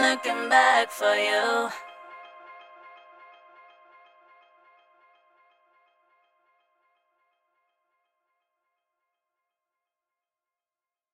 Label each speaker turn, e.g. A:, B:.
A: Looking back for you.